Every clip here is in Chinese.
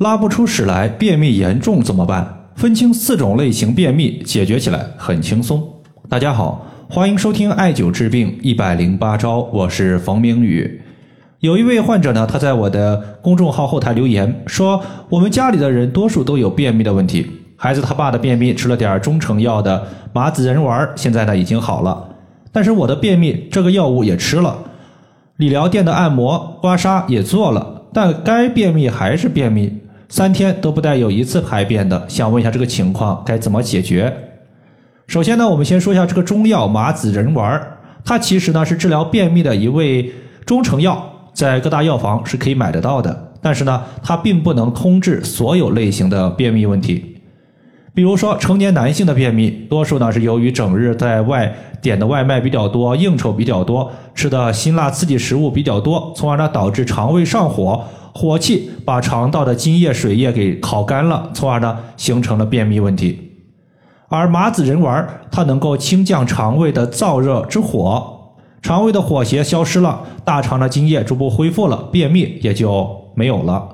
拉不出屎来，便秘严重怎么办？分清四种类型便秘，解决起来很轻松。大家好，欢迎收听艾灸治病一百零八招，我是冯明宇。有一位患者呢，他在我的公众号后台留言说，我们家里的人多数都有便秘的问题，孩子他爸的便秘吃了点中成药的麻子仁丸，现在呢已经好了，但是我的便秘这个药物也吃了，理疗店的按摩、刮痧也做了，但该便秘还是便秘。三天都不带有一次排便的，想问一下这个情况该怎么解决？首先呢，我们先说一下这个中药麻子仁丸，它其实呢是治疗便秘的一味中成药，在各大药房是可以买得到的。但是呢，它并不能通治所有类型的便秘问题。比如说成年男性的便秘，多数呢是由于整日在外点的外卖比较多，应酬比较多，吃的辛辣刺激食物比较多，从而呢导致肠胃上火。火气把肠道的津液、水液给烤干了，从而呢形成了便秘问题。而麻子仁丸它能够清降肠胃的燥热之火，肠胃的火邪消失了，大肠的津液逐步恢复了，便秘也就没有了。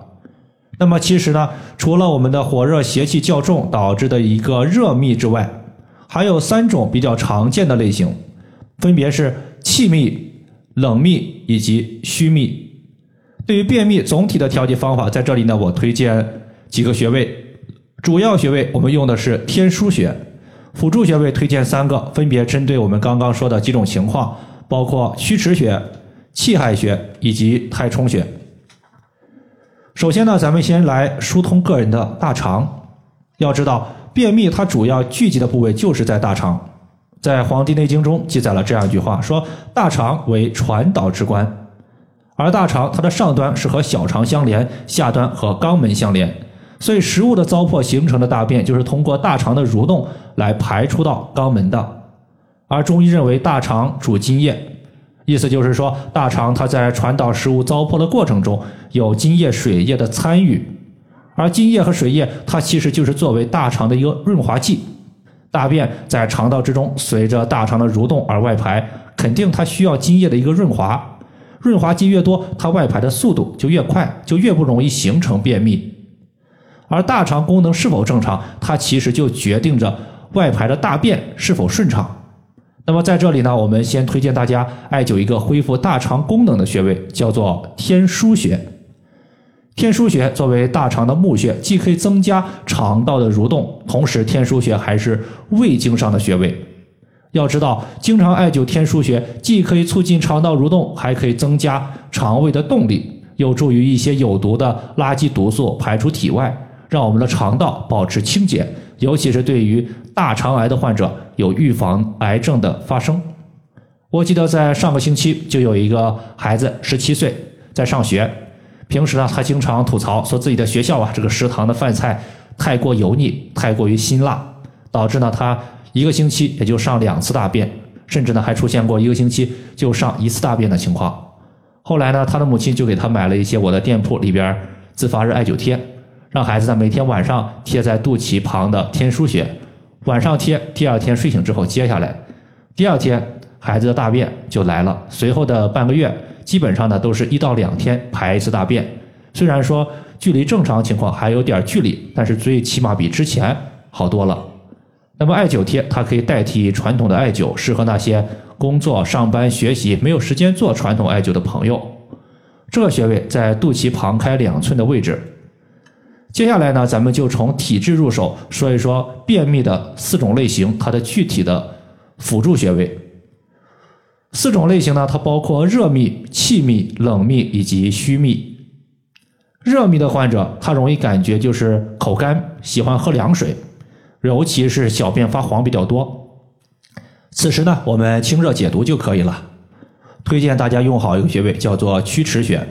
那么其实呢，除了我们的火热邪气较重导致的一个热秘之外，还有三种比较常见的类型，分别是气秘、冷秘以及虚秘。对于便秘总体的调节方法，在这里呢，我推荐几个穴位。主要穴位我们用的是天枢穴，辅助穴位推荐三个，分别针对我们刚刚说的几种情况，包括曲池穴、气海穴以及太冲穴。首先呢，咱们先来疏通个人的大肠。要知道，便秘它主要聚集的部位就是在大肠。在《黄帝内经》中记载了这样一句话，说大肠为传导之官。而大肠它的上端是和小肠相连，下端和肛门相连，所以食物的糟粕形成的大便就是通过大肠的蠕动来排出到肛门的。而中医认为大肠主津液，意思就是说大肠它在传导食物糟粕的过程中有津液、水液的参与，而津液和水液它其实就是作为大肠的一个润滑剂。大便在肠道之中随着大肠的蠕动而外排，肯定它需要津液的一个润滑。润滑剂越多，它外排的速度就越快，就越不容易形成便秘。而大肠功能是否正常，它其实就决定着外排的大便是否顺畅。那么在这里呢，我们先推荐大家艾灸一个恢复大肠功能的穴位，叫做天枢穴。天枢穴作为大肠的募穴，既可以增加肠道的蠕动，同时天枢穴还是胃经上的穴位。要知道，经常艾灸天枢穴，既可以促进肠道蠕动，还可以增加肠胃的动力，有助于一些有毒的垃圾毒素排出体外，让我们的肠道保持清洁。尤其是对于大肠癌的患者，有预防癌症的发生。我记得在上个星期，就有一个孩子，十七岁，在上学，平时呢，他经常吐槽说自己的学校啊，这个食堂的饭菜太过油腻，太过于辛辣，导致呢他。一个星期也就上两次大便，甚至呢还出现过一个星期就上一次大便的情况。后来呢，他的母亲就给他买了一些我的店铺里边自发热艾灸贴，让孩子呢每天晚上贴在肚脐旁的天枢穴，晚上贴，第二天睡醒之后揭下来，第二天孩子的大便就来了。随后的半个月，基本上呢都是一到两天排一次大便。虽然说距离正常情况还有点距离，但是最起码比之前好多了。那么艾灸贴它可以代替传统的艾灸，适合那些工作、上班、学习没有时间做传统艾灸的朋友。这个穴位在肚脐旁开两寸的位置。接下来呢，咱们就从体质入手，说一说便秘的四种类型，它的具体的辅助穴位。四种类型呢，它包括热秘、气秘、冷秘以及虚秘。热秘的患者，他容易感觉就是口干，喜欢喝凉水。尤其是小便发黄比较多，此时呢，我们清热解毒就可以了。推荐大家用好一个穴位，叫做曲池穴。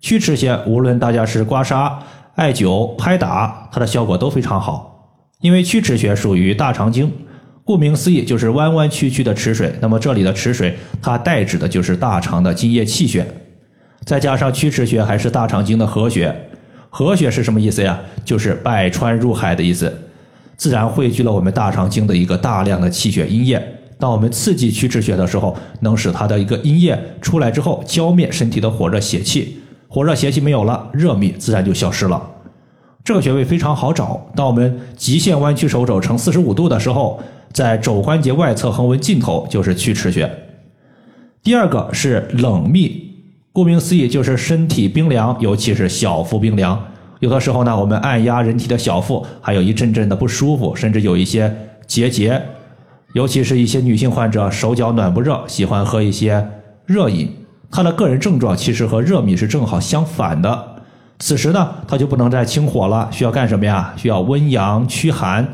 曲池穴无论大家是刮痧、艾灸、拍打，它的效果都非常好。因为曲池穴属于大肠经，顾名思义就是弯弯曲曲的池水。那么这里的池水，它代指的就是大肠的津液气血。再加上曲池穴还是大肠经的合穴，合穴是什么意思呀？就是百川入海的意思。自然汇聚了我们大肠经的一个大量的气血阴液。当我们刺激曲池穴的时候，能使它的一个阴液出来之后，浇灭身体的火热邪气。火热邪气没有了，热秘自然就消失了。这个穴位非常好找。当我们极限弯曲手肘呈四十五度的时候，在肘关节外侧横纹尽头就是曲池穴。第二个是冷秘，顾名思义就是身体冰凉，尤其是小腹冰凉。有的时候呢，我们按压人体的小腹，还有一阵阵的不舒服，甚至有一些结节。尤其是一些女性患者手脚暖不热，喜欢喝一些热饮，她的个人症状其实和热秘是正好相反的。此时呢，她就不能再清火了，需要干什么呀？需要温阳驱寒。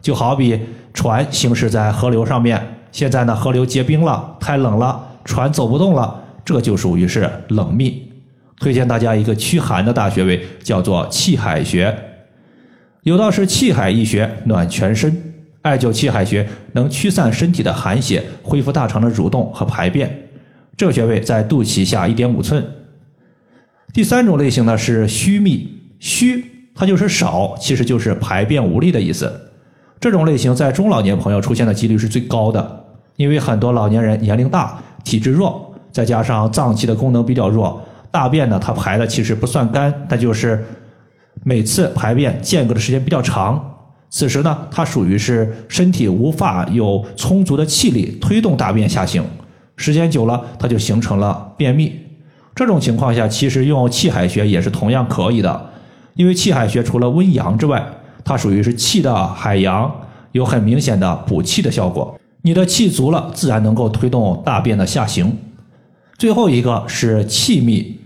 就好比船行驶在河流上面，现在呢河流结冰了，太冷了，船走不动了，这就属于是冷秘。推荐大家一个驱寒的大穴位，叫做气海穴。有道是气海一穴，暖全身。艾灸气海穴能驱散身体的寒邪，恢复大肠的蠕动和排便。这个穴位在肚脐下一点五寸。第三种类型呢是虚秘，虚它就是少，其实就是排便无力的意思。这种类型在中老年朋友出现的几率是最高的，因为很多老年人年龄大，体质弱，再加上脏器的功能比较弱，大便呢它排的其实不算干，但就是每次排便间隔的时间比较长。此时呢，它属于是身体无法有充足的气力推动大便下行，时间久了，它就形成了便秘。这种情况下，其实用气海穴也是同样可以的，因为气海穴除了温阳之外，它属于是气的海洋，有很明显的补气的效果。你的气足了，自然能够推动大便的下行。最后一个是气密，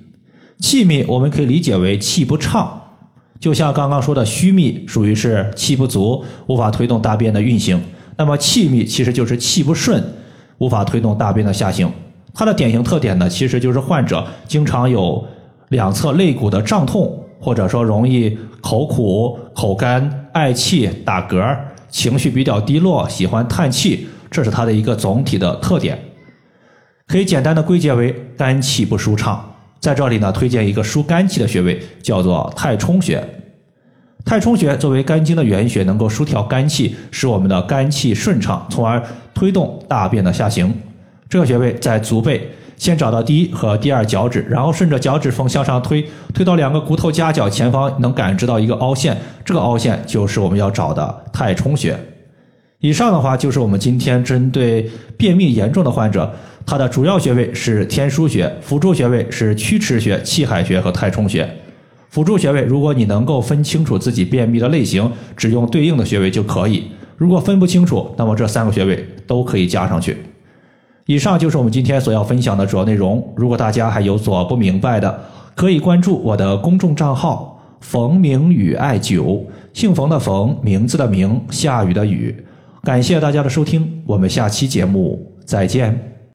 气密我们可以理解为气不畅。就像刚刚说的虚密，属于是气不足，无法推动大便的运行。那么气密其实就是气不顺，无法推动大便的下行。它的典型特点呢，其实就是患者经常有两侧肋骨的胀痛，或者说容易口苦、口干、嗳气、打嗝，情绪比较低落，喜欢叹气，这是它的一个总体的特点。可以简单的归结为肝气不舒畅。在这里呢，推荐一个疏肝气的穴位，叫做太冲穴。太冲穴作为肝经的原穴，能够疏调肝气，使我们的肝气顺畅，从而推动大便的下行。这个穴位在足背，先找到第一和第二脚趾，然后顺着脚趾缝向上推，推到两个骨头夹角前方，能感知到一个凹陷，这个凹陷就是我们要找的太冲穴。以上的话就是我们今天针对便秘严重的患者。它的主要穴位是天枢穴，辅助穴位是曲池穴、气海穴和太冲穴。辅助穴位，如果你能够分清楚自己便秘的类型，只用对应的穴位就可以；如果分不清楚，那么这三个穴位都可以加上去。以上就是我们今天所要分享的主要内容。如果大家还有所不明白的，可以关注我的公众账号“冯明宇艾灸”，姓冯的冯，名字的名，下雨的雨。感谢大家的收听，我们下期节目再见。